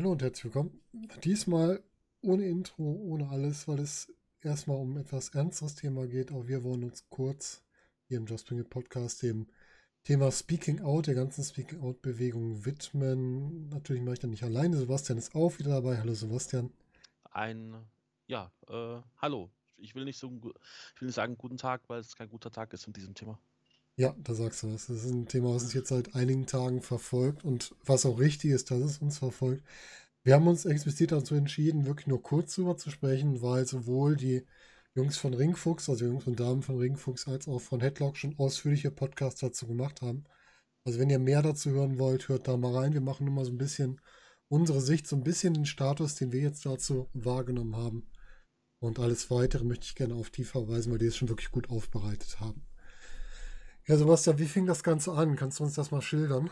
Hallo und herzlich willkommen. Diesmal ohne Intro, ohne alles, weil es erstmal um etwas ernsteres Thema geht. Auch wir wollen uns kurz hier im Just Bring It Podcast dem Thema Speaking Out, der ganzen Speaking Out Bewegung widmen. Natürlich mache ich dann nicht alleine. Sebastian ist auch wieder dabei. Hallo Sebastian. Ein, ja, äh, hallo. Ich will nicht so, ich will nicht sagen guten Tag, weil es kein guter Tag ist in diesem Thema. Ja, da sagst du was. Das ist ein Thema, was uns jetzt seit einigen Tagen verfolgt und was auch richtig ist, dass es uns verfolgt. Wir haben uns explizit dazu entschieden, wirklich nur kurz drüber zu sprechen, weil sowohl die Jungs von Ringfuchs, also Jungs und Damen von Ringfuchs, als auch von Headlock schon ausführliche Podcasts dazu gemacht haben. Also wenn ihr mehr dazu hören wollt, hört da mal rein. Wir machen nur mal so ein bisschen unsere Sicht, so ein bisschen den Status, den wir jetzt dazu wahrgenommen haben. Und alles weitere möchte ich gerne auf die verweisen, weil die es schon wirklich gut aufbereitet haben. Ja, Sebastian, wie fing das Ganze an? Kannst du uns das mal schildern?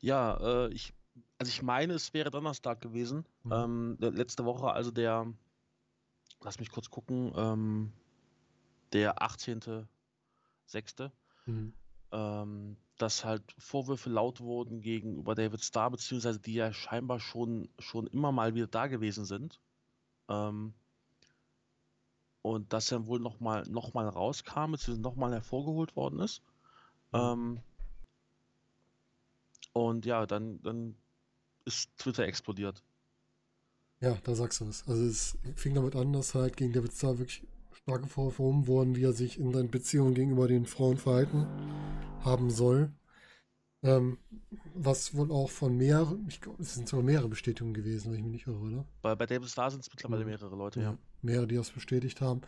Ja, äh, ich, also ich meine, es wäre Donnerstag gewesen. Mhm. Ähm, letzte Woche, also der, lass mich kurz gucken, ähm, der 18.06. Mhm. Ähm, dass halt Vorwürfe laut wurden gegenüber David Starr, beziehungsweise die ja scheinbar schon, schon immer mal wieder da gewesen sind. Ähm, und das dann wohl nochmal noch mal rauskam, beziehungsweise nochmal hervorgeholt worden ist. Mhm. Ähm, und ja, dann, dann ist Twitter explodiert. Ja, da sagst du es. Also es fing damit an, dass halt gegen David Starr wirklich starke Vorwürfe wurden, wie er sich in seinen Beziehungen gegenüber den Frauen verhalten haben soll. Ähm, was wohl auch von mehreren, ich glaube, es sind sogar mehrere Bestätigungen gewesen, wenn ich mich nicht irre, oder? Bei, bei David Starr sind es mittlerweile mehrere Leute, ja. ja. Mehrere, die das bestätigt haben.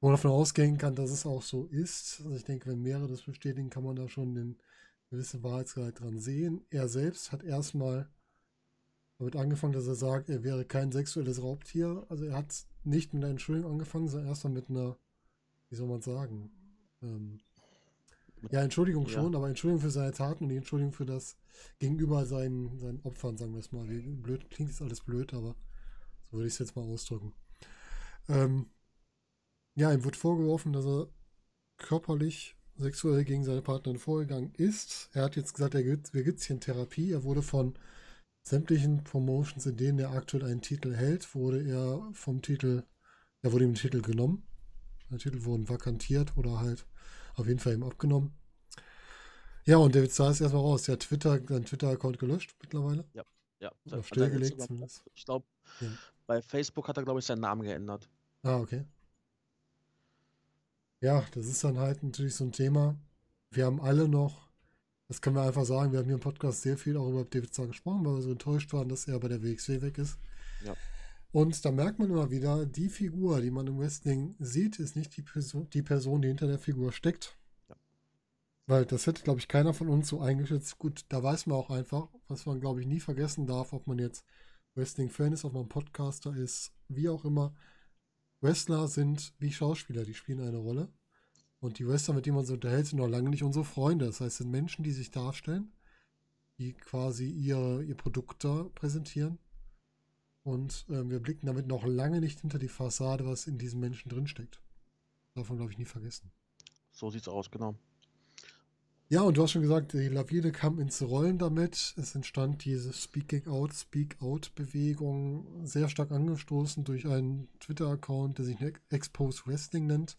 Wo man davon ausgehen kann, dass es auch so ist. Also ich denke, wenn mehrere das bestätigen, kann man da schon eine gewisse Wahrheitsgehalt dran sehen. Er selbst hat erstmal damit angefangen, dass er sagt, er wäre kein sexuelles Raubtier. Also er hat nicht mit einer Entschuldigung angefangen, sondern erstmal mit einer, wie soll man sagen, ähm, ja, Entschuldigung schon, ja. aber Entschuldigung für seine Taten und die Entschuldigung für das gegenüber seinen, seinen Opfern, sagen wir es mal. Wie blöd klingt ist alles blöd, aber so würde ich es jetzt mal ausdrücken. Ähm, ja, ihm wird vorgeworfen, dass er körperlich, sexuell gegen seine Partnerin vorgegangen ist. Er hat jetzt gesagt, er gibt, wir gibt es hier in Therapie. Er wurde von sämtlichen Promotions, in denen er aktuell einen Titel hält, wurde er vom Titel, er wurde ihm den Titel genommen. Die Titel wurden vakantiert oder halt auf jeden Fall ihm abgenommen. Ja, und David Starr ist erstmal raus. Der hat Twitter, seinen Twitter-Account gelöscht mittlerweile. Ja, ja. Auf stillgelegt zumindest. Ich glaube, ja. bei Facebook hat er, glaube ich, seinen Namen geändert. Ah, okay. Ja, das ist dann halt natürlich so ein Thema. Wir haben alle noch, das können wir einfach sagen, wir haben hier im Podcast sehr viel auch über David Starr gesprochen, weil wir so enttäuscht waren, dass er bei der WXW weg ist. Ja. Und da merkt man immer wieder, die Figur, die man im Wrestling sieht, ist nicht die Person, die, Person, die hinter der Figur steckt. Ja. Weil das hätte, glaube ich, keiner von uns so eingeschätzt. Gut, da weiß man auch einfach, was man, glaube ich, nie vergessen darf, ob man jetzt Wrestling-Fan ist, ob man Podcaster ist, wie auch immer. Wrestler sind wie Schauspieler, die spielen eine Rolle. Und die Wrestler, mit denen man sich unterhält, sind noch lange nicht unsere Freunde. Das heißt, es sind Menschen, die sich darstellen, die quasi ihr, ihr Produkt da präsentieren und äh, wir blicken damit noch lange nicht hinter die Fassade, was in diesen Menschen drinsteckt. Davon glaube ich nie vergessen. So sieht's aus, genau. Ja, und du hast schon gesagt, die Lavide kam ins Rollen damit. Es entstand diese Speaking Out, Speak Out Bewegung, sehr stark angestoßen durch einen Twitter-Account, der sich Expose Wrestling nennt,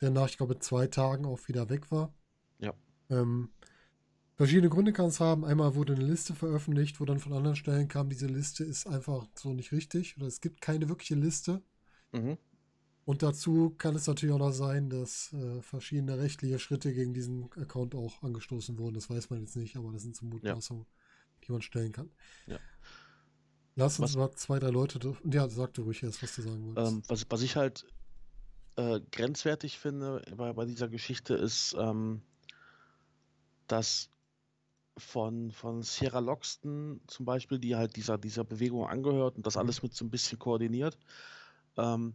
der nach, ich glaube, zwei Tagen auch wieder weg war. Ja. Ähm, Verschiedene Gründe kann es haben. Einmal wurde eine Liste veröffentlicht, wo dann von anderen Stellen kam, diese Liste ist einfach so nicht richtig oder es gibt keine wirkliche Liste. Mhm. Und dazu kann es natürlich auch noch sein, dass äh, verschiedene rechtliche Schritte gegen diesen Account auch angestoßen wurden. Das weiß man jetzt nicht, aber das sind so Mutmaßungen, ja. die man stellen kann. Ja. Lass uns was, mal zwei, drei Leute. Ja, sag du ruhig erst, was du sagen wolltest. Ähm, was, was, ich halt äh, grenzwertig finde bei, bei dieser Geschichte ist, ähm, dass von, von Sierra Loxton zum Beispiel, die halt dieser, dieser Bewegung angehört und das mhm. alles mit so ein bisschen koordiniert, ähm,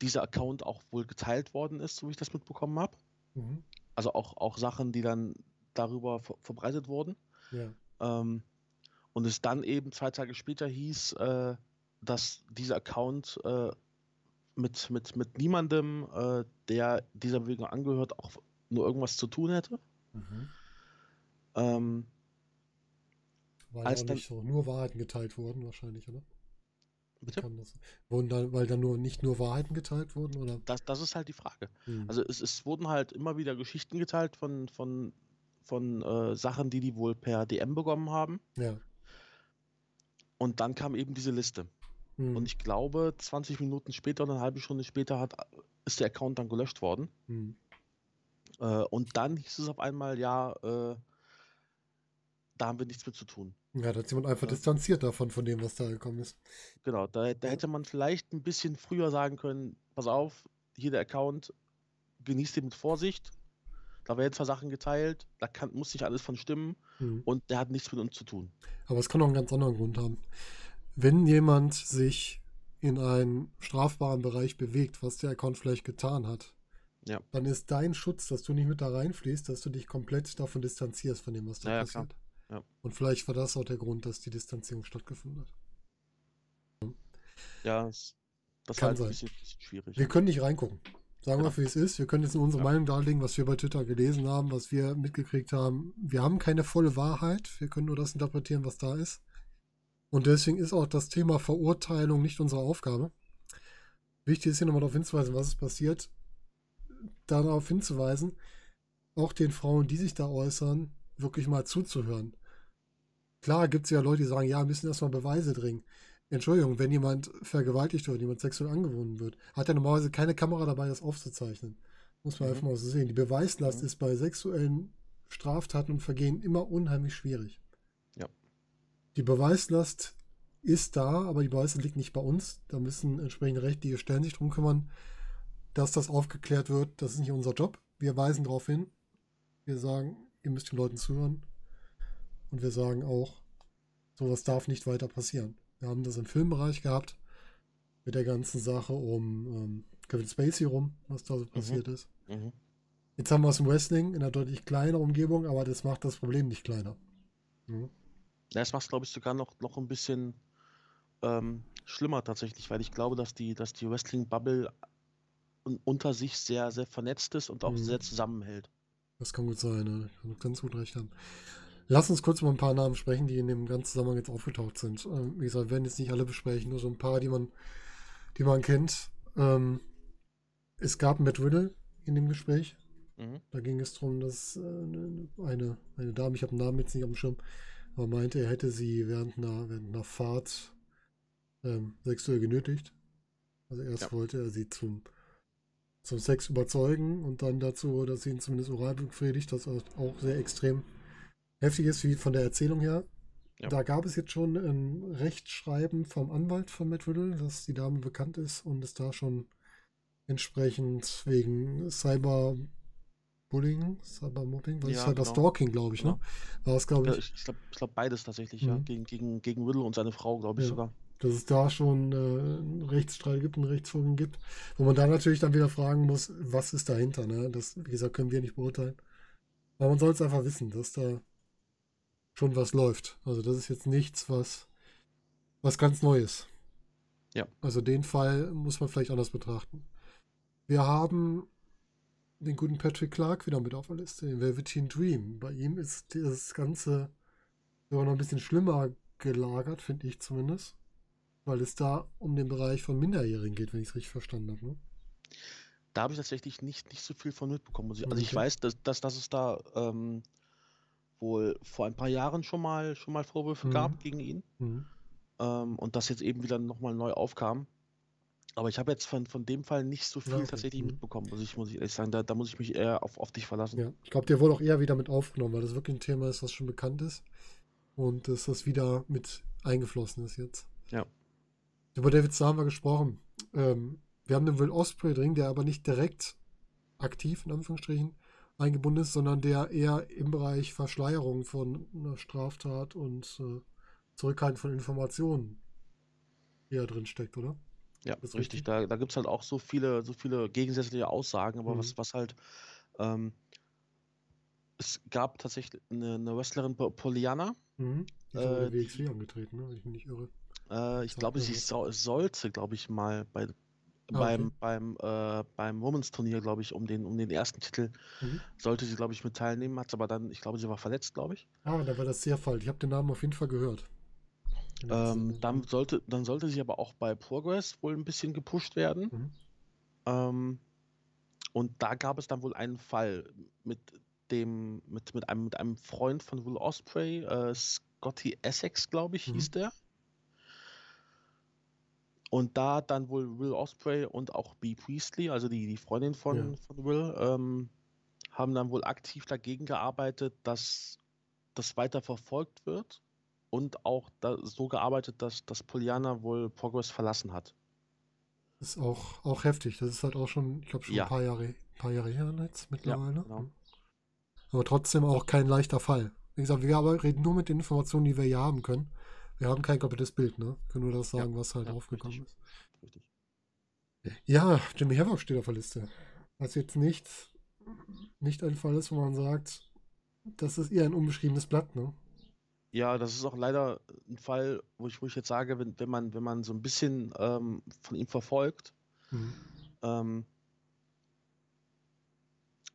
dieser Account auch wohl geteilt worden ist, so wie ich das mitbekommen habe. Mhm. Also auch, auch Sachen, die dann darüber ver verbreitet wurden. Ja. Ähm, und es dann eben zwei Tage später hieß, äh, dass dieser Account äh, mit, mit, mit niemandem, äh, der dieser Bewegung angehört, auch nur irgendwas zu tun hätte. Mhm. Ähm, Weil Als da dann- nicht so nur Wahrheiten geteilt wurden, wahrscheinlich, oder? Bitte? Das, wurden dann, weil da nur nicht nur Wahrheiten geteilt wurden, oder? Das, das ist halt die Frage. Hm. Also es, es wurden halt immer wieder Geschichten geteilt von, von, von äh, Sachen, die die wohl per DM bekommen haben. ja. Und dann kam eben diese Liste. Hm. Und ich glaube, 20 Minuten später oder eine halbe Stunde später hat, ist der Account dann gelöscht worden. Hm. Äh, und dann hieß es auf einmal, ja, äh, da haben wir nichts mit zu tun. Ja, da hat jemand einfach Ja. distanziert davon, von dem, was da gekommen ist. Genau, da, da hätte man vielleicht ein bisschen früher sagen können, pass auf, hier der Account, genießt den mit Vorsicht. Da werden zwar Sachen geteilt, da kann, muss nicht alles von stimmen Hm. und der hat nichts mit uns zu tun. Aber es kann auch einen ganz anderen Grund haben. Wenn jemand sich in einen strafbaren Bereich bewegt, was der Account vielleicht getan hat, Ja. dann ist dein Schutz, dass du nicht mit da reinfließt, dass du dich komplett davon distanzierst, von dem, was da Ja, ja, klar. Ja. Und vielleicht war das auch der Grund, dass die Distanzierung stattgefunden hat. Ja, das, Kann halt sein. ein bisschen, bisschen schwierig. Wir können nicht reingucken. Sagen wir, Genau. wie es ist. Wir können jetzt unsere Ja. Meinung darlegen, was wir bei Twitter gelesen haben, was wir mitgekriegt haben. Wir haben keine volle Wahrheit. Wir können nur das interpretieren, was da ist. Und deswegen ist auch das Thema Verurteilung nicht unsere Aufgabe. Wichtig ist hier nochmal darauf hinzuweisen, was ist passiert. Darauf hinzuweisen, auch den Frauen, die sich da äußern, wirklich mal zuzuhören. Klar gibt es ja Leute, die sagen, ja, müssen erstmal Beweise dringen. Entschuldigung, wenn jemand vergewaltigt wird, jemand sexuell angewohnt wird, hat er normalerweise keine Kamera dabei, das aufzuzeichnen. Muss man Mhm. einfach mal so sehen. Die Beweislast Mhm. ist bei sexuellen Straftaten und Vergehen immer unheimlich schwierig. Ja. Die Beweislast ist da, aber die Beweislast liegt nicht bei uns. Da müssen entsprechende rechtliche Stellen sich drum kümmern, dass das aufgeklärt wird. Das ist nicht unser Job. Wir weisen darauf hin. Wir sagen, ihr müsst den Leuten zuhören. Und wir sagen auch, sowas darf nicht weiter passieren. Wir haben das im Filmbereich gehabt, mit der ganzen Sache um ähm, Kevin Spacey rum, was da so passiert ist. Mhm. Jetzt haben wir es im Wrestling in einer deutlich kleineren Umgebung, aber das macht das Problem nicht kleiner. Mhm. Ja, das macht es, glaube ich, sogar noch, noch ein bisschen ähm, schlimmer tatsächlich, weil ich glaube, dass die, dass die Wrestling-Bubble un unter sich sehr, sehr vernetzt ist und auch Mhm. sehr zusammenhält. Das kann gut sein, ne? Ich kann ganz gut recht haben. Lass uns kurz über ein paar Namen sprechen, die in dem ganzen Zusammenhang jetzt aufgetaucht sind. Ähm, wie gesagt, wir werden jetzt nicht alle besprechen, nur so ein paar, die man, die man kennt. Ähm, es gab Matt Riddle in dem Gespräch. Mhm. Da ging es darum, dass äh, eine, eine Dame, ich habe den Namen jetzt nicht auf dem Schirm, aber meinte, er hätte sie während einer, während einer Fahrt ähm, sexuell genötigt. Also erst Ja. wollte er sie zum, zum Sex überzeugen und dann dazu, dass sie ihn zumindest oral befriedigt, das auch sehr extrem heftig ist, wie von der Erzählung her. Ja. Da gab es jetzt schon ein Rechtsschreiben vom Anwalt von Matt Riddle, dass die Dame bekannt ist und es da schon entsprechend wegen Cyberbullying, Cybermobbing, was Ja, Cyberstalking, glaube ich, ne? War es, glaube Ja, ich, ich ich glaube glaub beides tatsächlich, ja. Mhm. Gegen, gegen, gegen Riddle und seine Frau, glaube ich Ja. sogar. dass es da schon äh, einen Rechtsstreit gibt, einen Rechtsvorgang gibt, wo man da natürlich dann wieder fragen muss, was ist dahinter, ne? Das, wie gesagt, können wir nicht beurteilen. Aber man soll es einfach wissen, dass da schon was läuft. Also das ist jetzt nichts, was, was ganz Neues. Ja. Also den Fall muss man vielleicht anders betrachten. Wir haben den guten Patrick Clark wieder mit auf der Liste, den Velveteen Dream. Bei ihm ist das Ganze sogar noch ein bisschen schlimmer gelagert, finde ich zumindest. Weil es da um den Bereich von Minderjährigen geht, wenn ich es richtig verstanden habe. Ne? Da habe ich tatsächlich nicht, nicht so viel von mitbekommen. ich- Also ich Okay. weiß, dass, dass, dass es da ähm, wohl vor ein paar Jahren schon mal, schon mal Vorwürfe Mhm. gab gegen ihn. Mhm. Ähm, und das jetzt eben wieder nochmal neu aufkam. Aber ich habe jetzt von, von dem Fall nicht so viel Ja, tatsächlich Mhm. mitbekommen, muss ich, muss ich ehrlich sagen. Da, da muss ich mich eher auf, auf dich verlassen. Ja, ich glaube, der wurde auch eher wieder mit aufgenommen, weil das wirklich ein Thema ist, was schon bekannt ist. Und dass das wieder mit eingeflossen ist jetzt. Ja. Über David Starr haben wir gesprochen. Ähm, wir haben den Will Osprey drin, der aber nicht direkt aktiv, in Anführungsstrichen, eingebunden ist, sondern der eher im Bereich Verschleierung von einer Straftat und äh, Zurückhalten von Informationen eher drin steckt, oder? Ja, Das ist richtig. richtig. Da, da gibt es halt auch so viele, so viele gegensätzliche Aussagen, aber Mhm. was, was halt, ähm, es gab tatsächlich eine, eine Wrestlerin, Po- Poliana, Mhm. Die ist Äh, WXW angetreten, ne? wenn ich mich nicht irre. äh, ich glaube, sie so, sollte, glaube ich, mal bei Ah, beim, okay. beim, äh, beim Women's Turnier, glaube ich, um den, um den ersten Titel Mhm. sollte sie, glaube ich, mit teilnehmen, hat aber dann, ich glaube, sie war verletzt, glaube ich. Ah, da war das sehr falsch. Ich habe den Namen auf jeden Fall gehört. Ähm, Sendung. dann sollte, dann sollte sie aber auch bei Progress wohl ein bisschen gepusht werden. Mhm. Ähm, und da gab es dann wohl einen Fall mit dem, mit, mit einem, mit einem Freund von Will Osprey, äh, Scotty Essex, glaube ich, Mhm. hieß der. Und da hat dann wohl Will Osprey und auch Bea Priestley, also die, die Freundin von, Ja. von Will, ähm, haben dann wohl aktiv dagegen gearbeitet, dass das weiter verfolgt wird und auch da, so gearbeitet, dass, dass Pollyanna wohl Progress verlassen hat. Ist auch, auch heftig. Das ist halt auch schon, ich glaube, schon Ja. ein paar Jahre, paar Jahre her jetzt mittlerweile. genau. Mhm. Aber trotzdem auch kein leichter Fall. Wie gesagt, wir aber reden nur mit den Informationen, die wir hier haben können. Wir haben kein komplettes Bild, ne? Wir können nur das Ja, sagen, was halt ja, aufgekommen richtig. ist. Richtig. Ja, Jimmy Havoc steht auf der Liste. Was jetzt nicht, nicht ein Fall ist, wo man sagt, das ist eher ein unbeschriebenes Blatt, ne? Ja, das ist auch leider ein Fall, wo ich, wo ich jetzt sage, wenn, wenn man, wenn man so ein bisschen ähm, von ihm verfolgt, Mhm. ähm,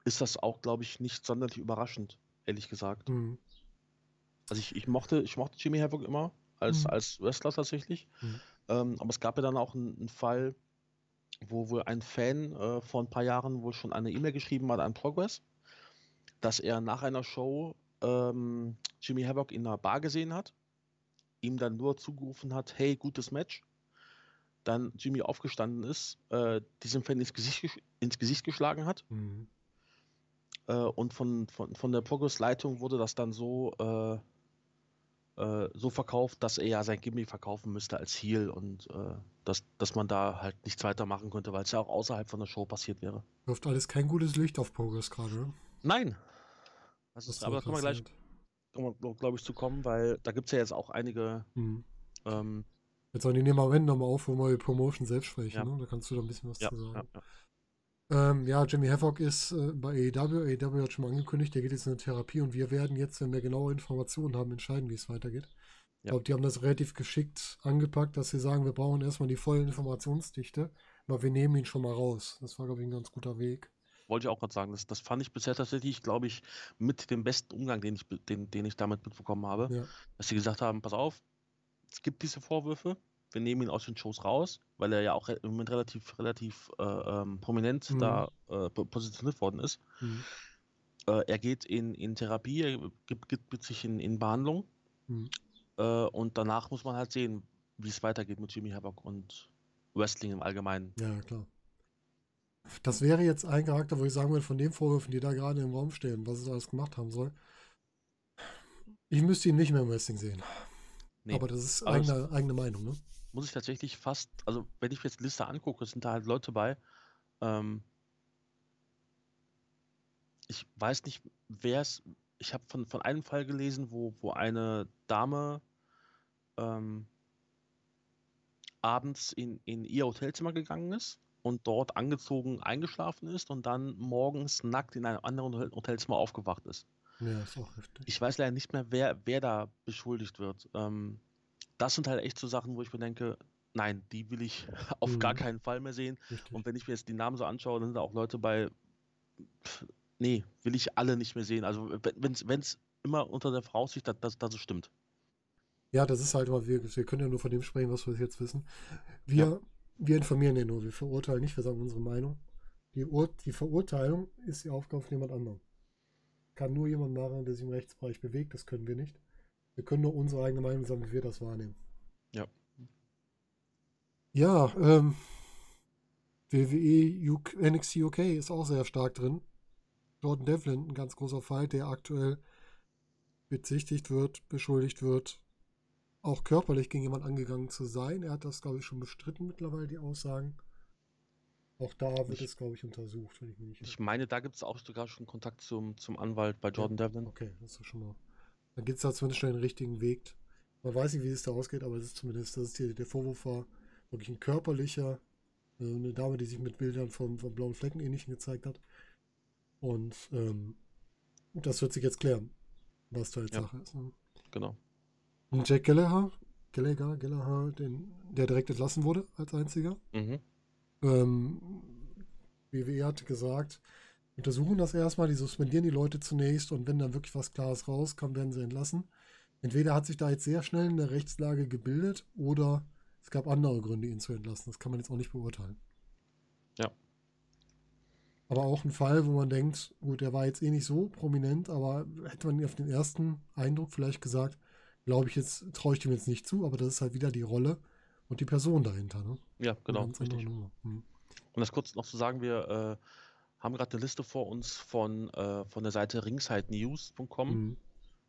ist das auch, glaube ich, nicht sonderlich überraschend, ehrlich gesagt. Mhm. Also ich, ich mochte, ich mochte Jimmy Havoc immer als, Mhm. als Wrestler tatsächlich. Mhm. Ähm, aber es gab ja dann auch einen, einen Fall, wo wohl ein Fan äh, vor ein paar Jahren wohl schon eine E-Mail geschrieben hat an Progress, dass er nach einer Show ähm, Jimmy Havoc in einer Bar gesehen hat, ihm dann nur zugerufen hat, hey, gutes Match. Dann Jimmy aufgestanden ist, äh, diesem Fan ins Gesicht, ins Gesicht geschlagen hat Mhm. äh, und von, von, von der Progress-Leitung wurde das dann so, äh, so verkauft, dass er ja sein Gimmick verkaufen müsste als Heel und äh, dass, dass man da halt nichts weiter machen könnte, weil es ja auch außerhalb von der Show passiert wäre. Wirft alles kein gutes Licht auf Progress gerade, ne? Nein! Das Was ist, da aber da können wir gleich, glaube ich, zu kommen, weil da gibt es ja jetzt auch einige. Mhm. Ähm, Jetzt sollen die nehmen am Ende nochmal auf, wo wir über Promotion selbst sprechen, Ja. ne? Da kannst du da ein bisschen was ja, zu sagen. ja. Ähm, ja, Jimmy Havoc ist äh, bei AEW. AEW hat schon mal angekündigt, der geht jetzt in eine Therapie und wir werden jetzt, wenn wir genaue Informationen haben, entscheiden, wie es weitergeht. Ich Ja. glaube, die haben das relativ geschickt angepackt, dass sie sagen, wir brauchen erstmal die volle Informationsdichte, aber wir nehmen ihn schon mal raus. Das war, glaube ich, ein ganz guter Weg. Wollte ich auch gerade sagen, das, das fand ich bisher tatsächlich, glaube ich, mit dem besten Umgang, den ich, den, den ich damit mitbekommen habe. Ja. dass sie gesagt haben, pass auf, es gibt diese Vorwürfe, wir nehmen ihn aus den Shows raus, weil er ja auch im Moment relativ, relativ äh, ähm, prominent Mhm. da äh, po- positioniert worden ist. Mhm. Äh, er geht in, in Therapie, er gibt, gibt, sich in, in Behandlung Mhm. äh, und danach muss man halt sehen, wie es weitergeht mit Jimmy Havoc und Wrestling im Allgemeinen. Ja, klar. Das wäre jetzt ein Charakter, wo ich sagen würde, von den Vorwürfen, die da gerade im Raum stehen, was es alles gemacht haben soll. Ich müsste ihn nicht mehr im Wrestling sehen. Nee, Aber das ist aber eigene, eigene Meinung, ne? Muss ich tatsächlich fast, also wenn ich mir jetzt die Liste angucke, sind da halt Leute bei. Ähm, ich weiß nicht, wer es. Ich habe von, von einem Fall gelesen, wo, wo eine Dame ähm, abends in, in ihr Hotelzimmer gegangen ist und dort angezogen eingeschlafen ist und dann morgens nackt in einem anderen Hotel- Hotelzimmer aufgewacht ist. Ja, ist auch heftig. Ich weiß leider nicht mehr, wer, wer da beschuldigt wird. Ähm, das sind halt echt so Sachen, wo ich mir denke, nein, die will ich auf gar Mhm. keinen Fall mehr sehen. Richtig. Und wenn ich mir jetzt die Namen so anschaue, dann sind da auch Leute bei, pff, nee, will ich alle nicht mehr sehen. Also wenn es immer unter der Voraussicht, dass, dass, dass es stimmt. Ja, das ist halt immer, wir, wir können ja nur von dem sprechen, was wir jetzt wissen. Wir, wir informieren ja nur, wir verurteilen nicht, wir sagen unsere Meinung. Die, Ur die Verurteilung ist die Aufgabe von jemand anderem. Kann nur jemand machen, der sich im Rechtsbereich bewegt, das können wir nicht. Wir können nur unsere eigene Meinung sagen, wie wir das wahrnehmen. Ja. Ja, ähm, WWE UK, NXT UK ist auch sehr stark drin. Jordan Devlin, ein ganz großer Fall, der aktuell bezichtigt wird, beschuldigt wird, auch körperlich gegen jemand angegangen zu sein. Er hat das, glaube ich, schon bestritten mittlerweile, die Aussagen. Auch da wird Ich- es, glaube ich, untersucht, wenn ich mich nicht Ich meine, da gibt es auch sogar schon Kontakt zum, zum Anwalt bei Jordan Devlin. Okay, das ist doch schon mal. Dann geht es da zumindest schon den richtigen Weg. Man weiß nicht, wie es da ausgeht, aber es ist zumindest, das ist hier, der Vorwurf war wirklich ein körperlicher. äh, Eine Dame, die sich mit Bildern von, von blauen Flecken ähnlichen gezeigt hat. Und ähm, das wird sich jetzt klären, was da jetzt Ja. Sache ist. Ne? Genau. Und Jack Gallagher, Gallagher, Gallagher, den, der direkt entlassen wurde als einziger. Mhm. Ähm, WWE hat gesagt, untersuchen das erstmal, die suspendieren die Leute zunächst und wenn dann wirklich was Klares rauskommt, werden sie entlassen. Entweder hat sich da jetzt sehr schnell eine Rechtslage gebildet oder es gab andere Gründe, ihn zu entlassen. Das kann man jetzt auch nicht beurteilen. Ja. Aber auch ein Fall, wo man denkt, gut, der war jetzt eh nicht so prominent, aber hätte man auf den ersten Eindruck vielleicht gesagt, glaube ich jetzt, traue ich dem jetzt nicht zu, aber das ist halt wieder die Rolle und die Person dahinter. Ne? Ja, genau. Richtig. Hm. Um das kurz noch zu sagen, wir äh, haben gerade eine Liste vor uns von, äh, von der Seite ringsidenews.com. Mhm.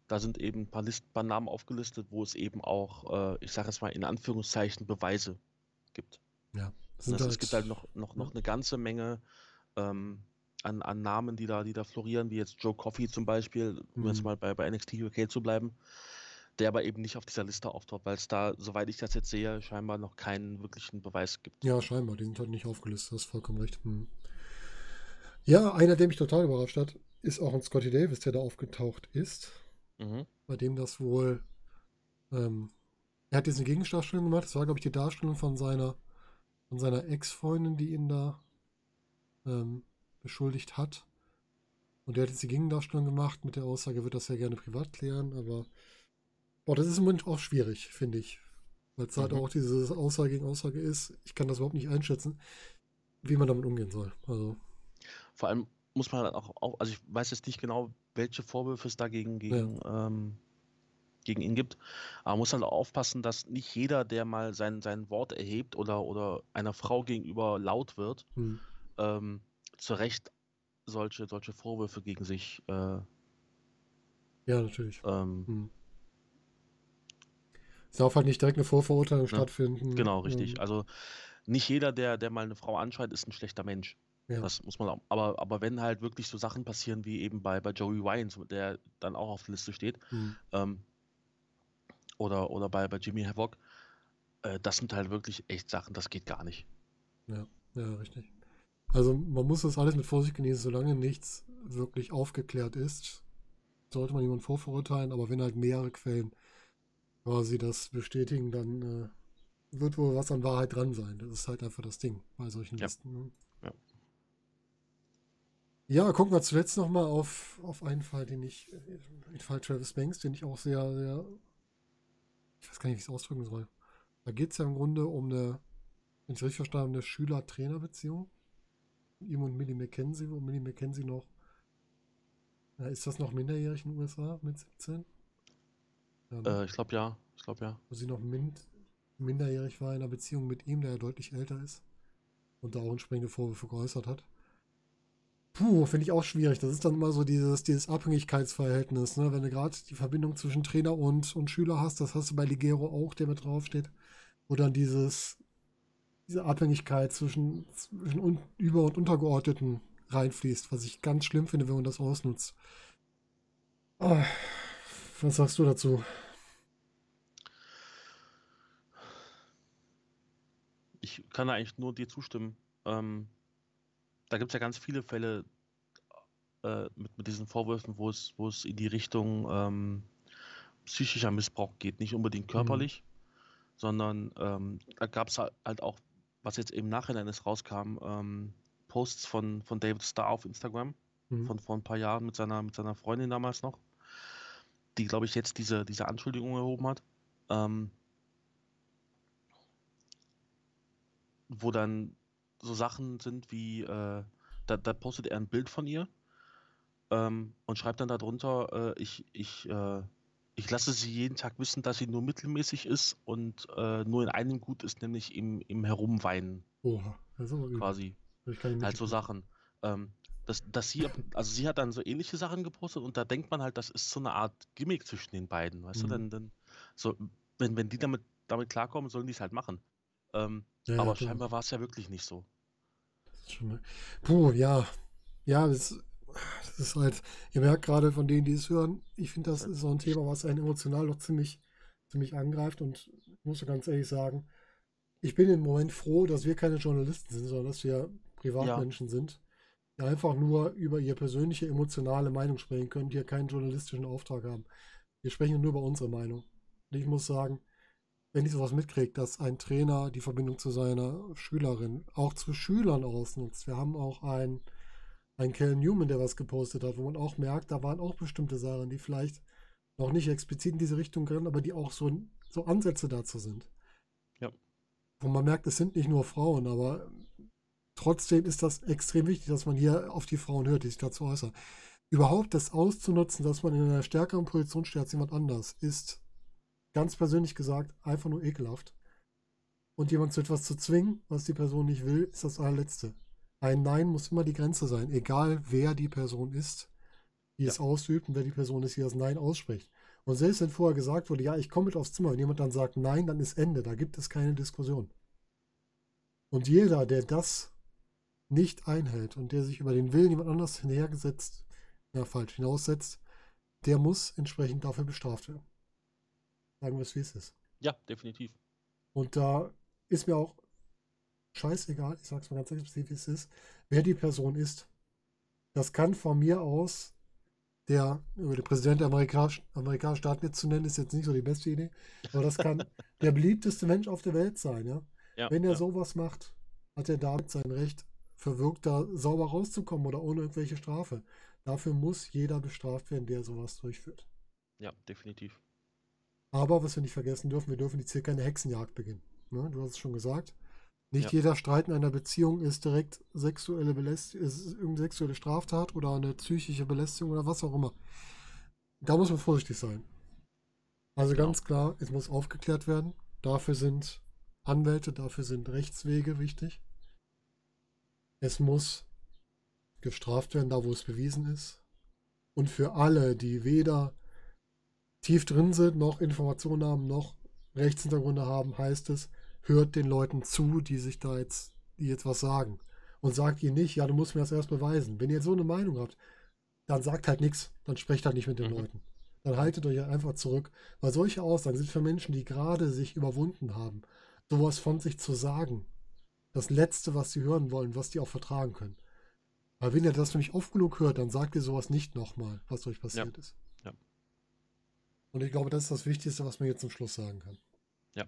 Da sind eben ein paar, List, paar Namen aufgelistet, wo es eben auch, äh, ich sage es mal in Anführungszeichen, Beweise gibt. Ja. Das heißt, es gibt halt noch, noch, noch eine ganze Menge ähm, an, an Namen, die da, die da florieren, wie jetzt Joe Coffey zum Beispiel, um jetzt mhm. mal bei, bei NXT UK zu bleiben, der aber eben nicht auf dieser Liste auftaucht, weil es da, soweit ich das jetzt sehe, scheinbar noch keinen wirklichen Beweis gibt. Ja, scheinbar, die sind halt nicht aufgelistet, das ist vollkommen recht. Hm. Ja, einer, der mich total überrascht hat, ist auch ein Scotty Davis, der da aufgetaucht ist. Mhm. Bei dem das wohl. Ähm, er hat jetzt eine Gegendarstellung gemacht. Das war, glaube ich, die Darstellung von seiner, von seiner Ex-Freundin, die ihn da ähm, beschuldigt hat. Und der hat jetzt die Gegendarstellung gemacht mit der Aussage, er wird das ja gerne privat klären, aber boah, das ist im Moment auch schwierig, finde ich. Weil es halt mhm. halt auch diese Aussage gegen Aussage ist. Ich kann das überhaupt nicht einschätzen, wie man damit umgehen soll. Also. Vor allem muss man auch, auch, also ich weiß jetzt nicht genau, welche Vorwürfe es dagegen gegen, ja. ähm, gegen ihn gibt, aber man muss halt auch aufpassen, dass nicht jeder, der mal sein, sein Wort erhebt oder, oder einer Frau gegenüber laut wird, hm. ähm, zu Recht solche, solche Vorwürfe gegen sich äh, ja, natürlich. Ähm, hm. Es darf halt nicht direkt eine Vorverurteilung ja, stattfinden. Genau, richtig. Ähm. Also nicht jeder, der, der mal eine Frau anschreit, ist ein schlechter Mensch. Ja. Das muss man auch. Aber, aber wenn halt wirklich so Sachen passieren wie eben bei, bei Joey Wines, der dann auch auf der Liste steht, mhm. ähm, oder, oder bei, bei Jimmy Havoc, äh, das sind halt wirklich echt Sachen, das geht gar nicht. Ja, ja, richtig. Also man muss das alles mit Vorsicht genießen, solange nichts wirklich aufgeklärt ist, sollte man jemanden vorverurteilen, aber wenn halt mehrere Quellen quasi das bestätigen, dann äh, wird wohl was an Wahrheit dran sein. Das ist halt einfach das Ding bei solchen ja. Listen. Ne? Ja. Gucken wir zuletzt nochmal auf, auf einen Fall, den ich, den Fall Travis Banks, den ich auch sehr, sehr, ich weiß gar nicht, wie ich es ausdrücken soll. Da geht es ja im Grunde um eine, wenn ich richtig verstanden eine Schüler-Trainer-Beziehung. Ihm und Millie McKenzie, wo Millie McKenzie noch, ja, ist das noch minderjährig in den USA mit 17? Ja, ne? äh, ich glaube ja, ich glaube ja. Wo sie noch mind, minderjährig war in einer Beziehung mit ihm, der ja deutlich älter ist und da auch entsprechende Vorwürfe geäußert hat. Puh, finde ich auch schwierig. Das ist dann immer so dieses, dieses Abhängigkeitsverhältnis. Ne? Wenn du gerade die Verbindung zwischen Trainer und, und Schüler hast, das hast du bei Ligero auch, der mit draufsteht. Wo dann dieses, diese Abhängigkeit zwischen, zwischen un, Über- und Untergeordneten reinfließt, was ich ganz schlimm finde, wenn man das ausnutzt. Oh, was sagst du dazu? Ich kann eigentlich nur dir zustimmen. Ähm, da gibt es ja ganz viele Fälle äh, mit, mit diesen Vorwürfen, wo es, wo es in die Richtung ähm, psychischer Missbrauch geht. Nicht unbedingt mhm. körperlich, mhm. sondern ähm, da gab es halt auch, was jetzt im Nachhinein ist, rauskam, ähm, Posts von, von David Starr auf Instagram mhm. von vor ein paar Jahren mit seiner, mit seiner Freundin damals noch, die, glaube ich, jetzt diese, diese Anschuldigung erhoben hat. Ähm, wo dann so Sachen sind wie, äh, da, da, postet er ein Bild von ihr ähm, und schreibt dann darunter, äh, ich, ich, äh, ich lasse sie jeden Tag wissen, dass sie nur mittelmäßig ist und äh, nur in einem gut ist, nämlich im, im Herumweinen. Oha, das ist aber quasi. Halt so Sachen. Ähm, dass, dass sie, also sie hat dann so ähnliche Sachen gepostet und da denkt man halt, das ist so eine Art Gimmick zwischen den beiden, weißt mhm. du, denn, denn so, wenn, wenn die damit, damit klarkommen, sollen die es halt machen. Ähm, ja, aber ja, scheinbar war es ja wirklich nicht so. Puh, ja. Ja, das, das, ist halt, ihr merkt gerade von denen, die es hören, ich finde, das ist so ein Thema, was einen emotional doch ziemlich, ziemlich angreift und ich muss ganz ehrlich sagen, ich bin im Moment froh, dass wir keine Journalisten sind, sondern dass wir Privatmenschen ja. sind, die einfach nur über ihre persönliche emotionale Meinung sprechen können, die ja keinen journalistischen Auftrag haben. Wir sprechen nur über unsere Meinung. Und ich muss sagen, wenn ich sowas mitkriege, dass ein Trainer die Verbindung zu seiner Schülerin auch zu Schülern ausnutzt. Wir haben auch einen, einen Kel Newman, der was gepostet hat, wo man auch merkt, da waren auch bestimmte Sachen, die vielleicht noch nicht explizit in diese Richtung gehen, aber die auch so, so Ansätze dazu sind. Ja. Wo man merkt, es sind nicht nur Frauen, aber trotzdem ist das extrem wichtig, dass man hier auf die Frauen hört, die sich dazu äußern. Überhaupt das auszunutzen, dass man in einer stärkeren Position steht als jemand anders, ist ganz persönlich gesagt einfach nur ekelhaft. Und jemand zu etwas zu zwingen, was die Person nicht will, ist das allerletzte. Ein Nein muss immer die Grenze sein, egal wer die Person ist, die ja. es ausübt und wer die Person ist, die das Nein ausspricht. Und selbst wenn vorher gesagt wurde, ja, ich komme mit aufs Zimmer, wenn jemand dann sagt Nein, dann ist Ende, da gibt es keine Diskussion. Und jeder, der das nicht einhält und der sich über den Willen jemand anders hinhergesetzt, ja falsch, hinaussetzt, der muss entsprechend dafür bestraft werden. Sagen wir es, wie es ist. Ja, definitiv. Und da ist mir auch scheißegal, ich sag's mal ganz explizit, wie es ist, wer die Person ist. Das kann von mir aus der, über den Präsident der amerikanischen, amerikanischen Staaten jetzt zu nennen, ist jetzt nicht so die beste Idee, aber das kann der beliebteste Mensch auf der Welt sein, ja. ja Wenn er ja. sowas macht, hat er damit sein Recht, verwirkt, da sauber rauszukommen oder ohne irgendwelche Strafe. Dafür muss jeder bestraft werden, der sowas durchführt. Ja, definitiv. Aber was wir nicht vergessen dürfen, wir dürfen jetzt hier keine Hexenjagd beginnen. Ne? Du hast es schon gesagt. Nicht ja. jeder Streit in einer Beziehung ist direkt sexuelle Belästigung, ist irgendeine sexuelle Straftat oder eine psychische Belästigung oder was auch immer. Da muss man vorsichtig sein. Also genau. ganz klar, es muss aufgeklärt werden. Dafür sind Anwälte, dafür sind Rechtswege wichtig. Es muss gestraft werden, da wo es bewiesen ist. Und für alle, die weder tief drin sind, noch Informationen haben, noch Rechtshintergründe haben, heißt es, hört den Leuten zu, die sich da jetzt, die jetzt was sagen. Und sagt ihnen nicht, ja, du musst mir das erst beweisen. Wenn ihr jetzt so eine Meinung habt, dann sagt halt nichts, dann sprecht halt nicht mit den mhm. Leuten. Dann haltet euch einfach zurück. Weil solche Aussagen sind für Menschen, die gerade sich überwunden haben, sowas von sich zu sagen. Das Letzte, was sie hören wollen, was die auch vertragen können. Weil wenn ihr das nämlich oft genug hört, dann sagt ihr sowas nicht nochmal, was euch passiert ja. ist. Und ich glaube, das ist das Wichtigste, was man jetzt zum Schluss sagen kann. Ja.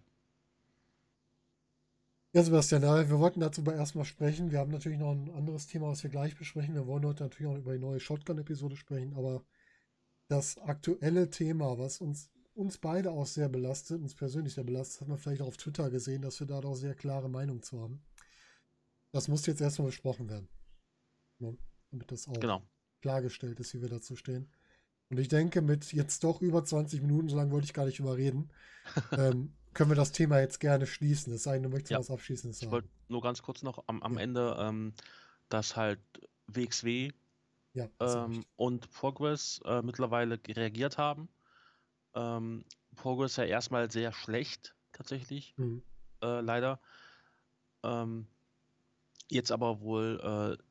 Ja, Sebastian, wir wollten dazu aber erstmal sprechen. Wir haben natürlich noch ein anderes Thema, was wir gleich besprechen. Wir wollen heute natürlich auch über die neue Shotgun-Episode sprechen, aber das aktuelle Thema, was uns, uns beide auch sehr belastet, uns persönlich sehr belastet, hat man vielleicht auch auf Twitter gesehen, dass wir da doch sehr klare Meinung zu haben. Das muss jetzt erstmal besprochen werden. Damit das auch genau. klargestellt ist, wie wir dazu stehen. Und ich denke, mit jetzt doch über 20 Minuten, so lange wollte ich gar nicht überreden, ähm, können wir das Thema jetzt gerne schließen. Es sei denn, du möchtest ja. was Abschließendes sagen. Ich wollte nur ganz kurz noch am, am ja. Ende, ähm, dass halt WXW ja, ähm, und Progress äh, mittlerweile reagiert haben. Ähm, Progress ja erstmal sehr schlecht, tatsächlich, mhm. äh, leider. Ähm, jetzt aber wohl äh,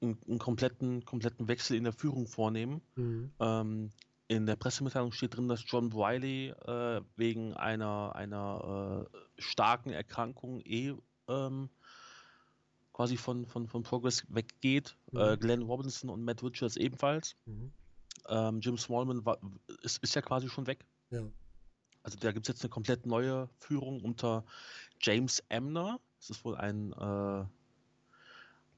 einen, einen kompletten, kompletten Wechsel in der Führung vornehmen. Mhm. Ähm, in der Pressemitteilung steht drin, dass John Wiley äh, wegen einer, einer äh, starken Erkrankung eh ähm, quasi von, von, von Progress weggeht. Mhm. Äh, Glenn Robinson und Matt Richards ebenfalls. Mhm. Ähm, Jim Smallman war, ist, ist ja quasi schon weg. Ja. Also da gibt es jetzt eine komplett neue Führung unter James Emner. Das ist wohl ein äh,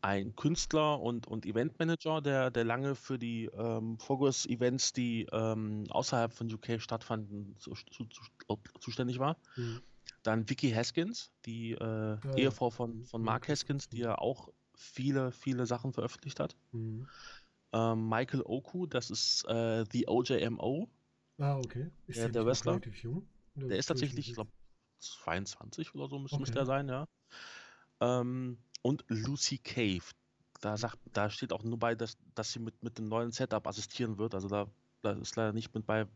ein Künstler und, und Eventmanager, der, der lange für die ähm, Progress-Events, die ähm, außerhalb von UK stattfanden, zu, zu, zu, zuständig war. Mhm. Dann Vicky Haskins, die äh, ja, Ehefrau von, von Mark Haskins, die ja auch viele, viele Sachen veröffentlicht hat. Mhm. Ähm, Michael Oku, das ist äh, The OJMO. Ah, okay. Ich der, der Wrestler. Der ist tatsächlich, ich glaube, 22 oder so müsste okay. er sein, ja. Ähm, und Lucy Cave. Da, sagt, da steht auch nur bei, dass, dass sie mit, mit dem neuen Setup assistieren wird. Also da, da ist leider nicht mit bei,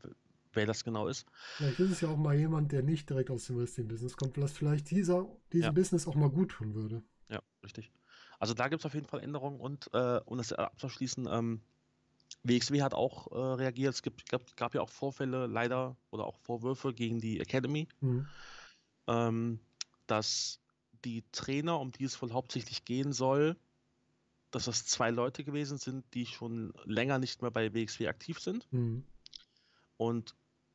wer das genau ist. Vielleicht ist es ja auch mal jemand, der nicht direkt aus dem Wrestling-Business kommt, was vielleicht dieser, diesem ja. Business auch mal gut tun würde. Ja, richtig. Also da gibt es auf jeden Fall Änderungen und äh, um das abzuschließen, ähm, WXW hat auch äh, reagiert. Es gibt, gab, gab, ja auch Vorfälle, leider, oder auch Vorwürfe gegen die Academy, mhm. ähm, dass die Trainer, um die es wohl hauptsächlich gehen soll, dass das zwei Leute gewesen sind, die schon länger nicht mehr bei WXW aktiv sind. Mhm. Und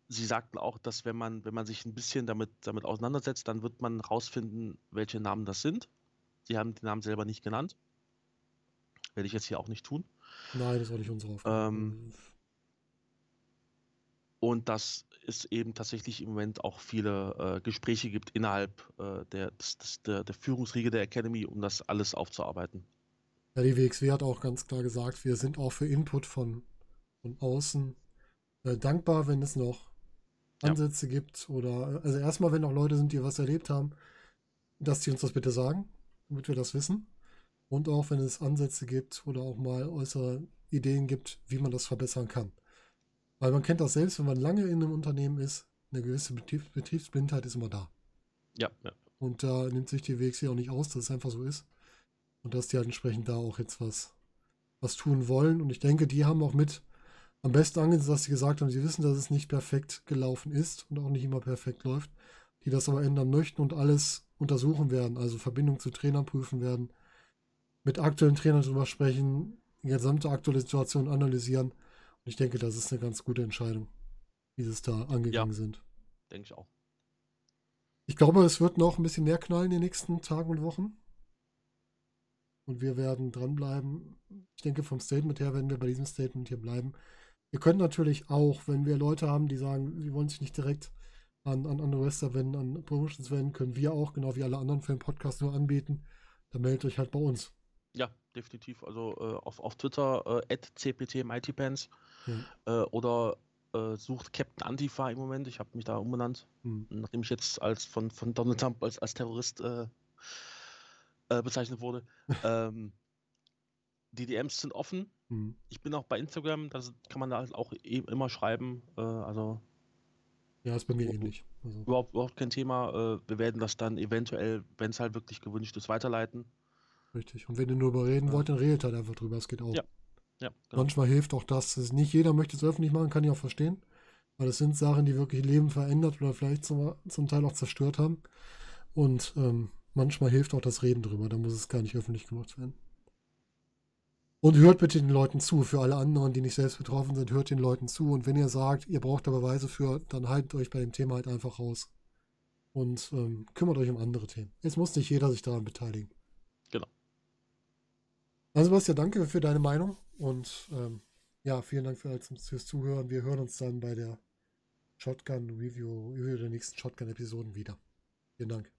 sie sagten auch, dass wenn man, wenn man sich ein bisschen damit, damit auseinandersetzt, dann wird man rausfinden, welche Namen das sind. Sie haben die Namen selber nicht genannt. Werde ich jetzt hier auch nicht tun. Nein, das war nicht unsere Aufgabe. Ähm, und dass es eben tatsächlich im Moment auch viele äh, Gespräche gibt innerhalb äh, der, des, der, der Führungsriege der Academy, um das alles aufzuarbeiten. Ja, die WXW hat auch ganz klar gesagt, wir sind auch für Input von, von außen äh, dankbar, wenn es noch Ansätze ja. gibt oder also erstmal, wenn auch Leute sind, die was erlebt haben, dass die uns das bitte sagen, damit wir das wissen. Und auch wenn es Ansätze gibt oder auch mal äußere Ideen gibt, wie man das verbessern kann. Weil man kennt das selbst, wenn man lange in einem Unternehmen ist, eine gewisse Betriebs Betriebsblindheit ist immer da. Ja, ja. Und da nimmt sich die WXW auch nicht aus, dass es einfach so ist. Und dass die halt entsprechend da auch jetzt was, was tun wollen. Und ich denke, die haben auch mit am besten angesetzt, dass sie gesagt haben, sie wissen, dass es nicht perfekt gelaufen ist und auch nicht immer perfekt läuft. Die das aber ändern möchten und alles untersuchen werden, also Verbindung zu Trainern prüfen werden, mit aktuellen Trainern drüber sprechen, die gesamte aktuelle Situation analysieren ich denke, das ist eine ganz gute Entscheidung, wie sie es da angegangen ja, sind. Denke ich auch. Ich glaube, es wird noch ein bisschen mehr knallen in den nächsten Tagen und Wochen. Und wir werden dranbleiben. Ich denke, vom Statement her werden wir bei diesem Statement hier bleiben. Wir können natürlich auch, wenn wir Leute haben, die sagen, sie wollen sich nicht direkt an, an andere Wrestler wenden, an Promotions wenden, können wir auch, genau wie alle anderen für den Podcast nur anbieten. Dann meldet euch halt bei uns. Ja, definitiv. Also äh, auf, auf Twitter äh, cptmightypants hm. äh, oder äh, sucht Captain Antifa im Moment. Ich habe mich da umbenannt, hm. nachdem ich jetzt als von, von Donald Trump als, als Terrorist äh, äh, bezeichnet wurde. ähm, die DMs sind offen. Hm. Ich bin auch bei Instagram, da kann man da halt auch e immer schreiben. also ja, ist bei mir ähnlich. Also. Überhaupt, überhaupt kein Thema. wir werden das dann eventuell, wenn es halt wirklich gewünscht ist, weiterleiten. Richtig. Und wenn ihr nur überreden wollt, dann redet halt einfach drüber. Es geht auch. Ja. ja genau. Manchmal hilft auch das. Nicht jeder möchte es öffentlich machen, kann ich auch verstehen. Weil es sind Sachen, die wirklich Leben verändert oder vielleicht zum, zum Teil auch zerstört haben. Und ähm, manchmal hilft auch das Reden drüber. Da muss es gar nicht öffentlich gemacht werden. Und hört bitte den Leuten zu. Für alle anderen, die nicht selbst betroffen sind, hört den Leuten zu. Und wenn ihr sagt, ihr braucht da Beweise für, dann haltet euch bei dem Thema halt einfach raus. Und ähm, kümmert euch um andere Themen. Es muss nicht jeder sich daran beteiligen. Also Sebastian, danke für deine Meinung und ähm, ja, vielen Dank für, fürs Zuhören. Wir hören uns dann bei der Shotgun Review, Review der nächsten Shotgun-Episoden wieder. Vielen Dank.